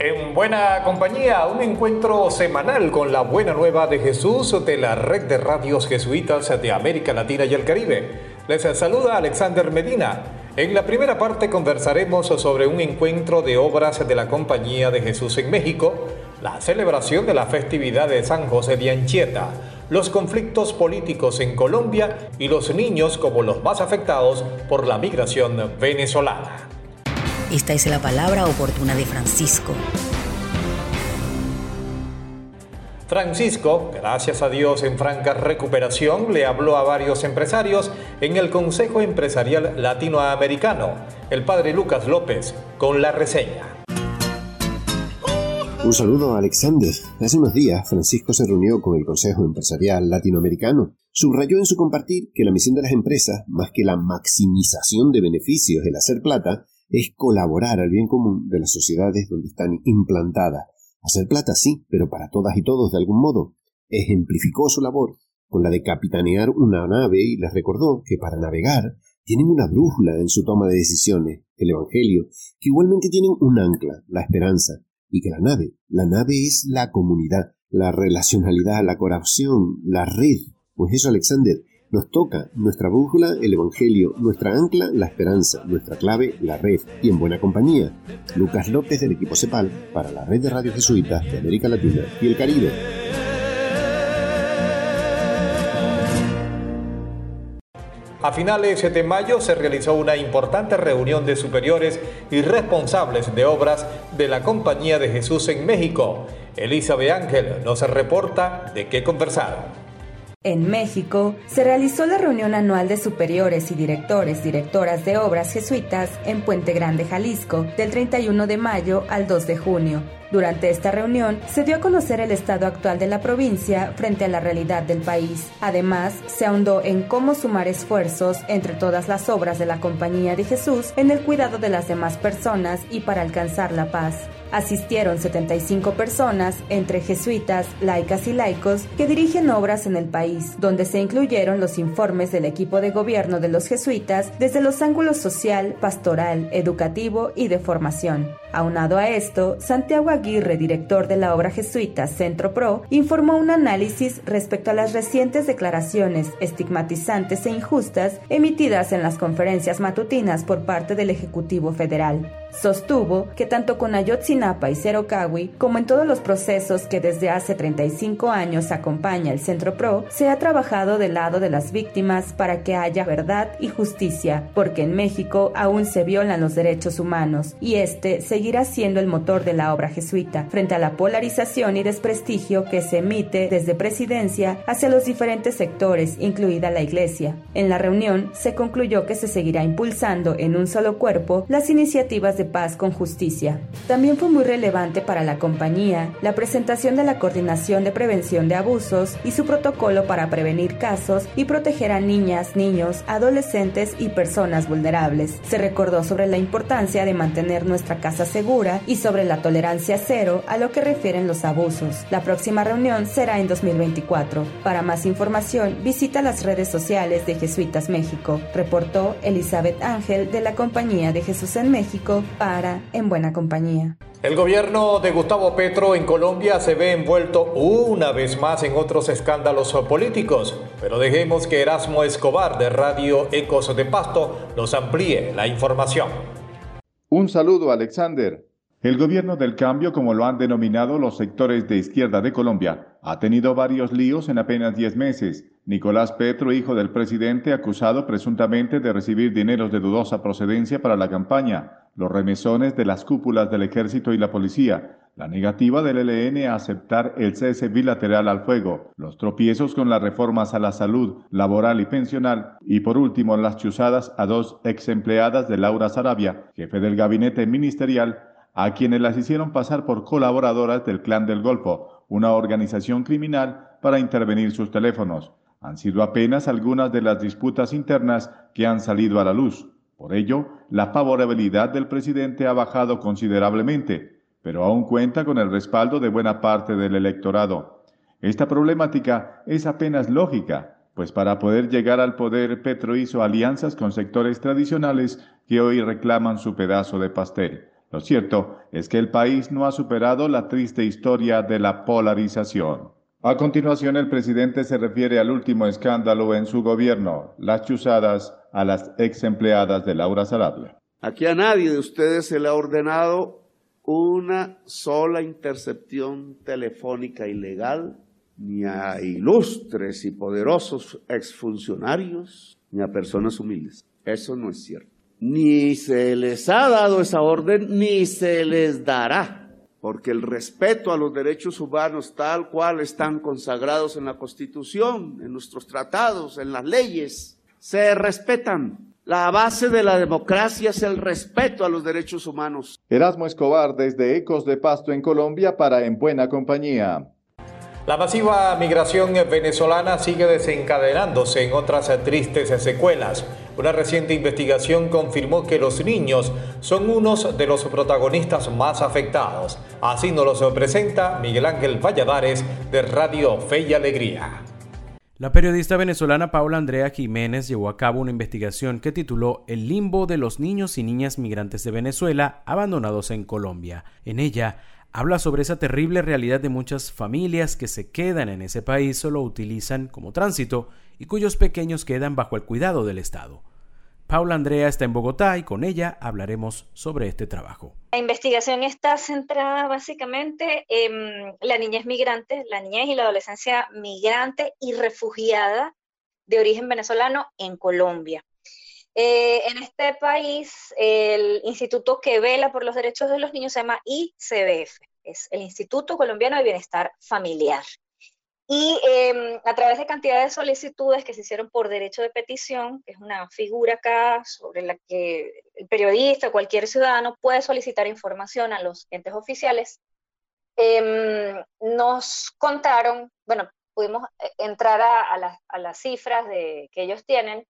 En buena compañía, un encuentro semanal con la buena nueva de Jesús de la red de radios jesuitas de América Latina y el Caribe. Les saluda Alexander Medina. En la primera parte conversaremos sobre un encuentro de obras de la Compañía de Jesús en México, la celebración de la festividad de San José de Anchieta, los conflictos políticos en Colombia y los niños como los más afectados por la migración venezolana. Esta es la palabra oportuna de Francisco. Francisco, gracias a Dios en franca recuperación, le habló a varios empresarios en el Consejo Empresarial Latinoamericano, el padre Lucas López, con la reseña. Un saludo a Alexander. Hace unos días, Francisco se reunió con el Consejo Empresarial Latinoamericano. Subrayó en su compartir que la misión de las empresas, más que la maximización de beneficios, el hacer plata, es colaborar al bien común de las sociedades donde están implantadas. Hacer plata sí, pero para todas y todos de algún modo. Ejemplificó su labor con la de capitanear una nave y les recordó que para navegar tienen una brújula en su toma de decisiones, el Evangelio, que igualmente tienen un ancla, la esperanza, y que la nave, la nave es la comunidad, la relacionalidad, la corrupción, la red. Pues eso, Alexander, nos toca nuestra brújula, el Evangelio, nuestra ancla, la esperanza, nuestra clave, la red, y en buena compañía. Lucas López del equipo CEPAL para la red de radio jesuitas de América Latina y el Caribe. A finales de mayo se realizó una importante reunión de superiores y responsables de obras de la Compañía de Jesús en México. Elizabeth Ángel nos reporta de qué conversaron. En México se realizó la reunión anual de superiores y directores, directoras de obras jesuitas en Puente Grande, Jalisco, del 31 de mayo al 2 de junio. Durante esta reunión se dio a conocer el estado actual de la provincia frente a la realidad del país. Además, se ahondó en cómo sumar esfuerzos entre todas las obras de la Compañía de Jesús en el cuidado de las demás personas y para alcanzar la paz. Asistieron 75 personas, entre jesuitas, laicas y laicos, que dirigen obras en el país, donde se incluyeron los informes del equipo de gobierno de los jesuitas desde los ángulos social, pastoral, educativo y de formación. Aunado a esto, Santiago Aguirre, director de la obra jesuita Centro Pro, informó un análisis respecto a las recientes declaraciones estigmatizantes e injustas emitidas en las conferencias matutinas por parte del Ejecutivo Federal. Sostuvo que tanto con Ayotzinapa y Cerocawi, como en todos los procesos que desde hace 35 años acompaña el Centro PRO, se ha trabajado del lado de las víctimas para que haya verdad y justicia, porque en México aún se violan los derechos humanos y este seguirá siendo el motor de la obra jesuita frente a la polarización y desprestigio que se emite desde presidencia hacia los diferentes sectores, incluida la Iglesia. En la reunión se concluyó que se seguirá impulsando en un solo cuerpo las iniciativas de paz con justicia. También fue muy relevante para la compañía la presentación de la Coordinación de Prevención de Abusos y su protocolo para prevenir casos y proteger a niñas, niños, adolescentes y personas vulnerables. Se recordó sobre la importancia de mantener nuestra casa segura y sobre la tolerancia cero a lo que refieren los abusos. La próxima reunión será en 2024. Para más información, visita las redes sociales de Jesuitas México, reportó Elizabeth Ángel de la Compañía de Jesús en México para En Buena Compañía. El gobierno de Gustavo Petro en Colombia se ve envuelto una vez más en otros escándalos políticos, pero dejemos que Erasmo Escobar de Radio Ecos de Pasto nos amplíe la información. Un saludo, Alexander. El gobierno del cambio, como lo han denominado los sectores de izquierda de Colombia, ha tenido varios líos en apenas 10 meses. Nicolás Petro, hijo del presidente, acusado presuntamente de recibir dineros de dudosa procedencia para la campaña, los remesones de las cúpulas del ejército y la policía, la negativa del ELN a aceptar el cese bilateral al fuego, los tropiezos con las reformas a la salud, laboral y pensional, y por último las chuzadas a dos ex empleadas de Laura Sarabia, jefe del gabinete ministerial, a quienes las hicieron pasar por colaboradoras del Clan del Golfo, una organización criminal para intervenir sus teléfonos. han sido apenas algunas de las disputas internas que han salido a la luz. Por ello, la favorabilidad del presidente ha bajado considerablemente, pero aún cuenta con el respaldo de buena parte del electorado. Esta problemática es apenas lógica, pues para poder llegar al poder Petro hizo alianzas con sectores tradicionales que hoy reclaman su pedazo de pastel. Lo cierto es que el país no ha superado la triste historia de la polarización. A continuación, el presidente se refiere al último escándalo en su gobierno, las chuzadas a las ex empleadas de Laura Sarabia. Aquí a nadie de ustedes se le ha ordenado una sola intercepción telefónica ilegal, ni a ilustres y poderosos exfuncionarios, ni a personas humildes. Eso no es cierto. Ni se les ha dado esa orden, ni se les dará porque el respeto a los derechos humanos tal cual están consagrados en la Constitución, en nuestros tratados, en las leyes, se respetan. La base de la democracia es el respeto a los derechos humanos. Erasmo Escobar desde Ecos de Pasto en Colombia para En Buena Compañía. La masiva migración venezolana sigue desencadenándose en otras tristes secuelas. Una reciente investigación confirmó que los niños son unos de los protagonistas más afectados. Así nos lo presenta Miguel Ángel Valladares de Radio Fe y Alegría. La periodista venezolana Paula Andrea Jiménez llevó a cabo una investigación que tituló El limbo de los niños y niñas migrantes de Venezuela abandonados en Colombia. En ella habla sobre esa terrible realidad de muchas familias que se quedan en ese país o lo utilizan como tránsito y cuyos pequeños quedan bajo el cuidado del Estado. Paula Andrea está en Bogotá y con ella hablaremos sobre este trabajo. La investigación está centrada básicamente en la niñez migrante, la niñez y la adolescencia migrante y refugiada de origen venezolano en Colombia. Eh, en este país, el instituto que vela por los derechos de los niños se llama ICBF, es el Instituto Colombiano de Bienestar Familiar. Y em, a través de cantidad de solicitudes que se hicieron por derecho de petición, que es una figura acá sobre la que el periodista o cualquier ciudadano puede solicitar información a los entes oficiales, em, nos contaron, bueno, pudimos eh, entrar a, a las cifras de, que ellos tienen.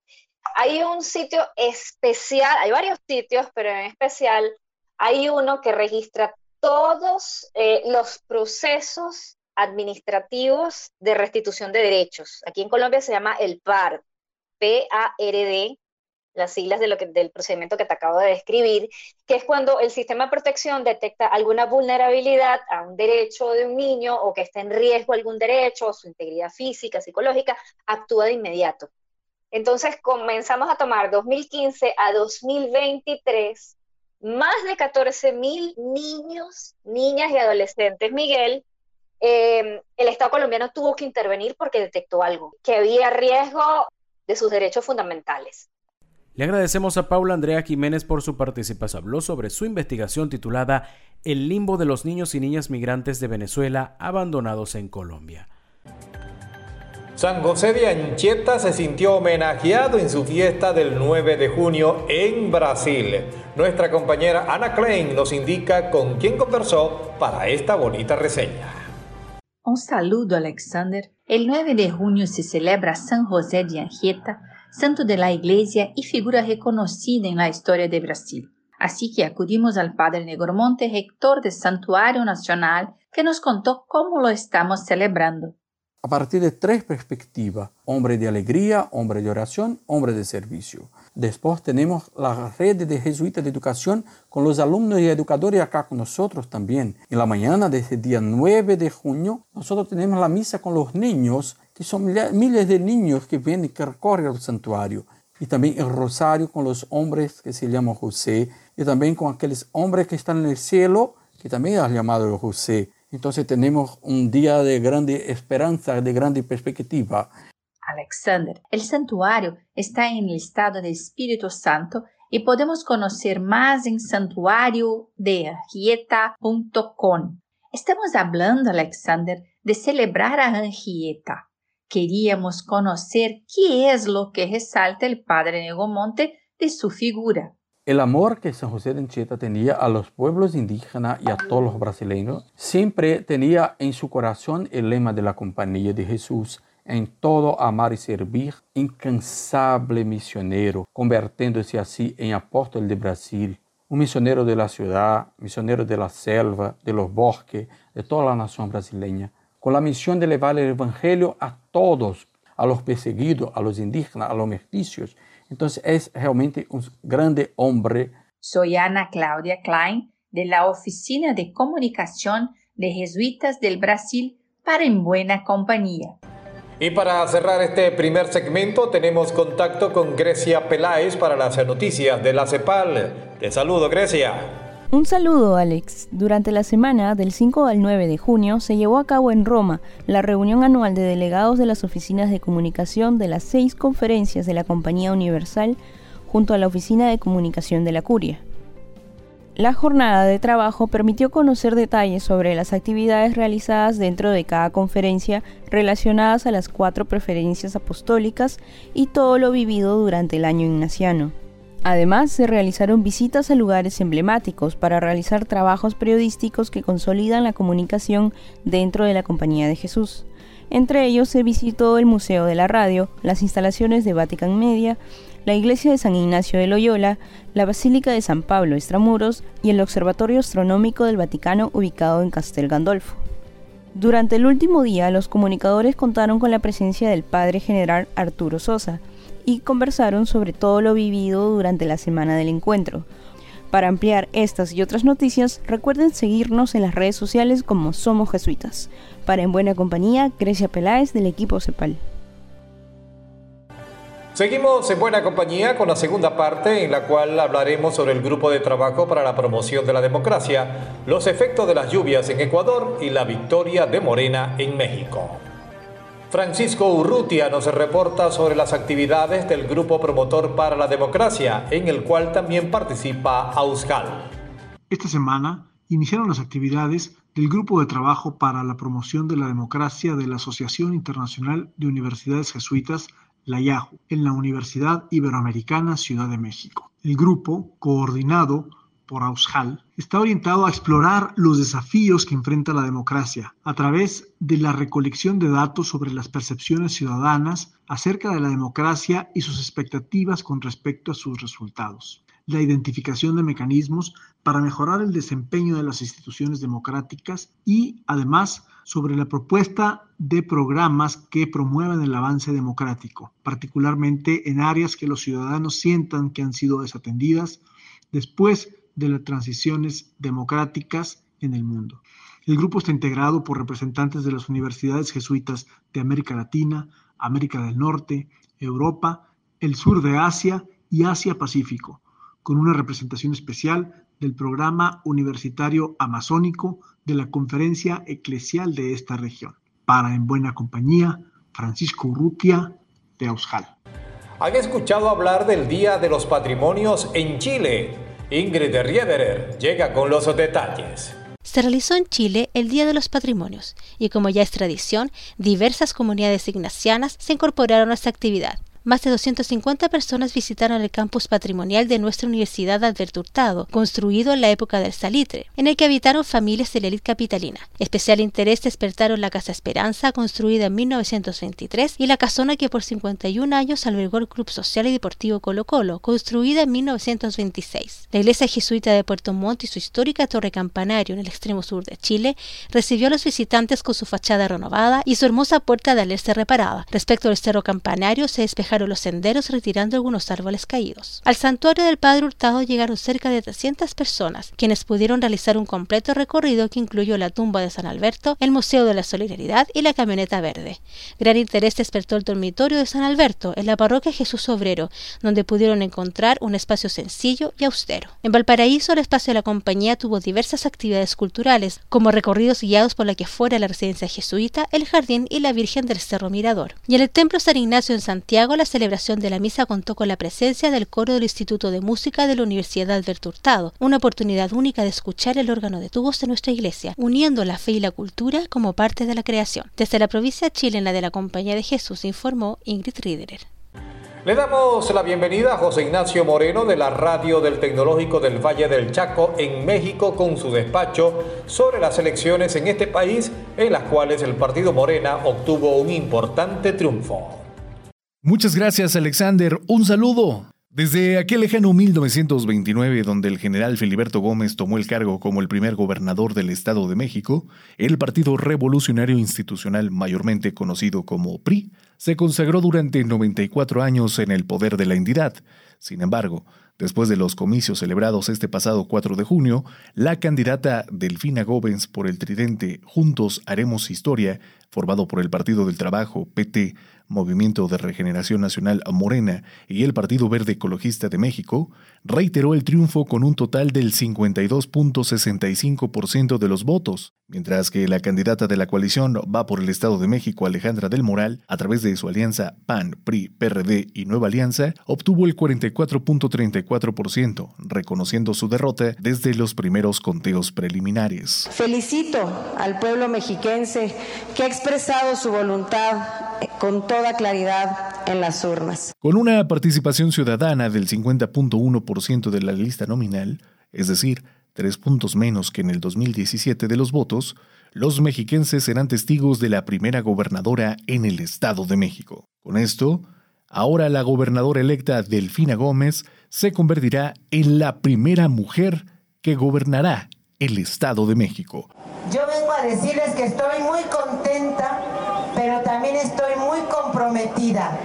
Hay un sitio especial, hay varios sitios, pero en especial hay uno que registra todos eh, los procesos administrativos de restitución de derechos. Aquí en Colombia se llama el PARD, P-A-R-D, las siglas del procedimiento que te acabo de describir, que es cuando el sistema de protección detecta alguna vulnerabilidad a un derecho de un niño o que está en riesgo algún derecho, su integridad física, psicológica, actúa de inmediato. Entonces comenzamos a tomar 2015 a 2023 más de 14 mil niños, niñas y adolescentes. Miguel, eh, el Estado colombiano tuvo que intervenir porque detectó algo, que había riesgo de sus derechos fundamentales. Le agradecemos a Paula Andrea Jiménez por su participación. Habló sobre su investigación titulada El limbo de los niños y niñas migrantes de Venezuela abandonados en Colombia. San José de Anchieta se sintió homenajeado en su fiesta del 9 de junio en Brasil. Nuestra compañera Ana Klein nos indica con quién conversó para esta bonita reseña. Un saludo, Alexander. El 9 de junio se celebra San José de Anchieta, santo de la Iglesia y figura reconocida en la historia de Brasil. Así que acudimos al padre Negromonte, rector del Santuario Nacional, que nos contó cómo lo estamos celebrando a partir de tres perspectivas, hombre de alegría, hombre de oración, hombre de servicio. Después tenemos la red de jesuitas de educación con los alumnos y educadores acá con nosotros también. En la mañana de ese día 9 de junio, nosotros tenemos la misa con los niños, que son miles de niños que vienen, que recorren el santuario. Y también el rosario con los hombres que se llaman José, y también con aquellos hombres que están en el cielo, que también es llamado José. Entonces tenemos un día de grande esperanza, de grande perspectiva. Alexander, el santuario está en el estado de Espíritu Santo y podemos conocer más en santuariodeangieta.com. Estamos hablando, Alexander, de celebrar a Angieta. Queríamos conocer qué es lo que resalta el padre Negomonte de su figura. El amor que San José de Anchieta tenía a los pueblos indígenas y a todos los brasileños siempre tenía en su corazón el lema de la Compañía de Jesús, em todo amar e servir, incansable misionero, convirtiéndose assim em apóstol de Brasil, um missionário de la ciudad, missionário de la selva, de los bosques, de toda a nação brasileira, com a missão de levar o evangelho a todos, a los perseguidos, a los indígenas, a los mestizos. Então é realmente um grande homem. Sou Ana Cláudia Klein, de la Oficina de Comunicação de Jesuitas del Brasil para En Buena Compañía. Y para cerrar este primer segmento tenemos contacto con Grecia Peláez para las noticias de la CEPAL. Te saludo, Grecia. Un saludo, Alex. Durante la semana del 5 al 9 de junio se llevó a cabo en Roma la reunión anual de delegados de las oficinas de comunicación de las seis conferencias de la Compañía Universal junto a la Oficina de Comunicación de la Curia. La jornada de trabajo permitió conocer detalles sobre las actividades realizadas dentro de cada conferencia relacionadas a las cuatro preferencias apostólicas y todo lo vivido durante el año ignaciano. Además, se realizaron visitas a lugares emblemáticos para realizar trabajos periodísticos que consolidan la comunicación dentro de la Compañía de Jesús. Entre ellos se visitó el Museo de la Radio, las instalaciones de Vatican Media, la iglesia de San Ignacio de Loyola, la Basílica de San Pablo Extramuros y el Observatorio Astronómico del Vaticano ubicado en Castel Gandolfo. Durante el último día, los comunicadores contaron con la presencia del padre general Arturo Sosa y conversaron sobre todo lo vivido durante la semana del encuentro. Para ampliar estas y otras noticias, recuerden seguirnos en las redes sociales como Somos Jesuitas. Para En Buena Compañía, Grecia Peláez del equipo CEPAL. Seguimos en buena compañía con la segunda parte en la cual hablaremos sobre el grupo de trabajo para la promoción de la democracia, los efectos de las lluvias en Ecuador y la victoria de Morena en México. Francisco Urrutia nos reporta sobre las actividades del grupo promotor para la democracia, en el cual también participa Auscal. Esta semana iniciaron las actividades del Grupo de Trabajo para la Promoción de la Democracia de la Asociación Internacional de Universidades Jesuitas la en la Universidad Iberoamericana Ciudad de México. El grupo, coordinado por Aushal, está orientado a explorar los desafíos que enfrenta la democracia a través de la recolección de datos sobre las percepciones ciudadanas acerca de la democracia y sus expectativas con respecto a sus resultados la identificación de mecanismos para mejorar el desempeño de las instituciones democráticas y, además, sobre la propuesta de programas que promuevan el avance democrático, particularmente en áreas que los ciudadanos sientan que han sido desatendidas después de las transiciones democráticas en el mundo. El grupo está integrado por representantes de las universidades jesuitas de América Latina, América del Norte, Europa, el sur de Asia y Asia-Pacífico, con una representación especial del programa universitario amazónico de la Conferencia Eclesial de esta región. Para En Buena Compañía, Francisco Urrutia, de Aushal. ¿Han escuchado hablar del Día de los Patrimonios en Chile? Ingrid Riederer llega con los detalles. Se realizó en Chile el Día de los Patrimonios y como ya es tradición, diversas comunidades ignacianas se incorporaron a esta actividad más de 250 personas visitaron el campus patrimonial de nuestra Universidad Alberto Hurtado, construido en la época del Salitre, en el que habitaron familias de la élite capitalina. Especial interés despertaron la Casa Esperanza, construida en 1923, y la casona que por 51 años albergó el Club Social y Deportivo Colo Colo, construida en 1926. La iglesia jesuita de Puerto Montt y su histórica torre campanario en el extremo sur de Chile recibió a los visitantes con su fachada renovada y su hermosa puerta de alerce reparada. Respecto al cerro campanario, se despejaron los senderos retirando algunos árboles caídos. Al santuario del Padre Hurtado llegaron cerca de 300 personas, quienes pudieron realizar un completo recorrido que incluyó la tumba de San Alberto, el Museo de la Solidaridad y la camioneta verde. Gran interés despertó el dormitorio de San Alberto, en la parroquia Jesús Obrero, donde pudieron encontrar un espacio sencillo y austero. En Valparaíso, el espacio de la compañía tuvo diversas actividades culturales, como recorridos guiados por la que fuera la residencia jesuita, el jardín y la Virgen del Cerro Mirador. Y en el Templo San Ignacio en Santiago, la celebración de la misa contó con la presencia del coro del Instituto de Música de la Universidad Alberto Hurtado, una oportunidad única de escuchar el órgano de tubos de nuestra iglesia, uniendo la fe y la cultura como parte de la creación. Desde la provincia chilena de la Compañía de Jesús informó Ingrid Riederer. Le damos la bienvenida a José Ignacio Moreno de la Radio del Tecnológico del Valle del Chaco en México con su despacho sobre las elecciones en este país en las cuales el partido Morena obtuvo un importante triunfo. Muchas gracias Alexander, un saludo. Desde aquel lejano 1929, donde el general Filiberto Gómez tomó el cargo como el primer gobernador del Estado de México, el Partido Revolucionario Institucional, mayormente conocido como PRI, se consagró durante 94 años en el poder de la entidad. Sin embargo, después de los comicios celebrados este pasado 4 de junio, la candidata Delfina Gómez por el tridente Juntos Haremos Historia, formado por el Partido del Trabajo, PT, Movimiento de Regeneración Nacional Morena y el Partido Verde Ecologista de México, reiteró el triunfo con un total del 52.65% de los votos, mientras que la candidata de la coalición va por el Estado de México, Alejandra del Moral, a través de su alianza PAN, PRI, PRD y Nueva Alianza, obtuvo el 44.34%, reconociendo su derrota desde los primeros conteos preliminares. Felicito al pueblo mexiquense que ha expresado su voluntad con toda claridad en las urnas. Con una participación ciudadana del 50.1% de la lista nominal, es decir, tres puntos menos que en el 2017 de los votos, los mexiquenses serán testigos de la primera gobernadora en el Estado de México. Con esto, ahora la gobernadora electa Delfina Gómez se convertirá en la primera mujer que gobernará el Estado de México. Yo vengo a decirles que estoy muy contenta pero también estoy muy comprometida.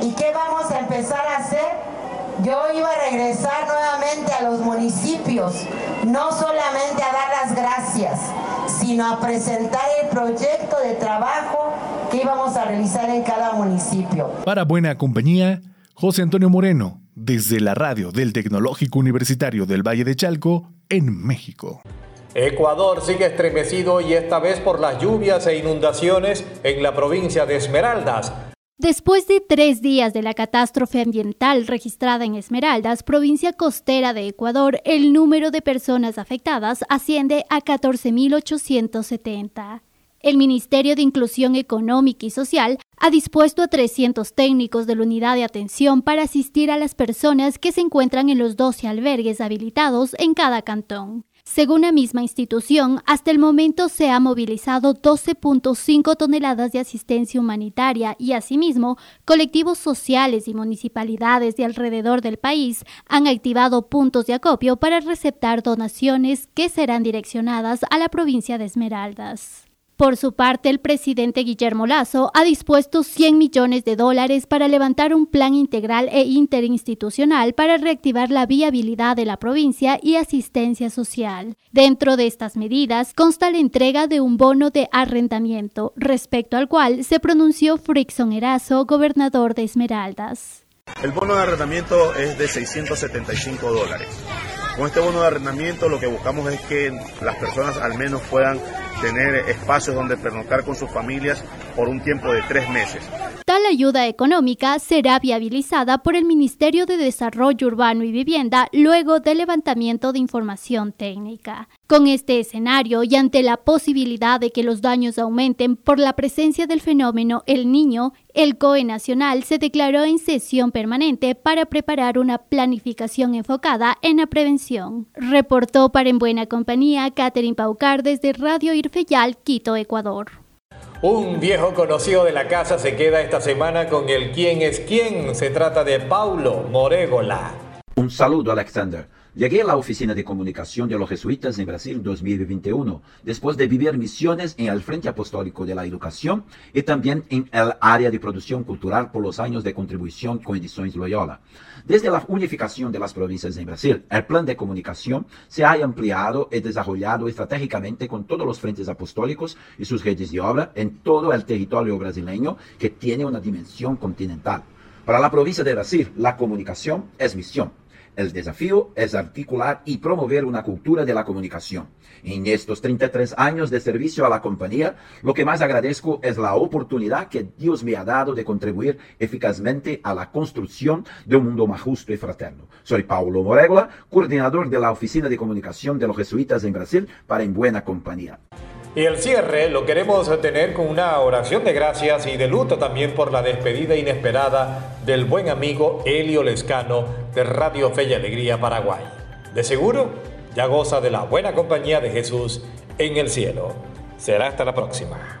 ¿Y qué vamos a empezar a hacer? Yo iba a regresar nuevamente a los municipios, no solamente a dar las gracias, sino a presentar el proyecto de trabajo que íbamos a realizar en cada municipio. Para buena compañía, José Antonio Moreno, desde la radio del Tecnológico Universitario del Valle de Chalco, en México. Ecuador sigue estremecido y esta vez por las lluvias e inundaciones en la provincia de Esmeraldas. Después de tres días de la catástrofe ambiental registrada en Esmeraldas, provincia costera de Ecuador, el número de personas afectadas asciende a 14.870. El Ministerio de Inclusión Económica y Social ha dispuesto a 300 técnicos de la unidad de atención para asistir a las personas que se encuentran en los 12 albergues habilitados en cada cantón. Según la misma institución, hasta el momento se ha movilizado 12.5 toneladas de asistencia humanitaria y asimismo colectivos sociales y municipalidades de alrededor del país han activado puntos de acopio para receptar donaciones que serán direccionadas a la provincia de Esmeraldas. Por su parte, el presidente Guillermo Lazo ha dispuesto 100 millones de dólares para levantar un plan integral e interinstitucional para reactivar la viabilidad de la provincia y asistencia social. Dentro de estas medidas consta la entrega de un bono de arrendamiento, respecto al cual se pronunció Frickson Erazo, gobernador de Esmeraldas. El bono de arrendamiento es de 675 dólares. Con este bono de arrendamiento lo que buscamos es que las personas al menos puedan tener espacios donde pernoctar con sus familias por un tiempo de tres meses. Tal ayuda económica será viabilizada por el Ministerio de Desarrollo Urbano y Vivienda luego del levantamiento de información técnica. Con este escenario y ante la posibilidad de que los daños aumenten por la presencia del fenómeno El Niño, el COE Nacional se declaró en sesión permanente para preparar una planificación enfocada en la prevención. Reportó para En Buena Compañía Catherine Paucar desde Radio Irfeyal, Quito, Ecuador. Un viejo conocido de la casa se queda esta semana con el quién es quién. Se trata de Paulo Morégola. Un saludo, Alexander. Llegué a la oficina de comunicación de los jesuitas en Brasil 2021, después de vivir misiones en el Frente Apostólico de la Educación y también en el área de producción cultural por los años de contribución con Ediciones Loyola. Desde la unificación de las provincias en Brasil, el plan de comunicación se ha ampliado y desarrollado estratégicamente con todos los frentes apostólicos y sus redes de obra en todo el territorio brasileño que tiene una dimensión continental. Para la provincia de Brasil, la comunicación es misión el desafío es articular y promover una cultura de la comunicación. En estos 33 años de servicio a la compañía, lo que más agradezco es la oportunidad que Dios me ha dado de contribuir eficazmente a la construcción de un mundo más justo y fraterno. Soy Paulo Moregla, coordinador de la Oficina de Comunicación de los Jesuitas en Brasil para En Buena Compañía. Y el cierre lo queremos tener con una oración de gracias y de luto también por la despedida inesperada del buen amigo Elio Lescano de Radio Fe y Alegría Paraguay. De seguro, ya goza de la buena compañía de Jesús en el cielo. Será hasta la próxima.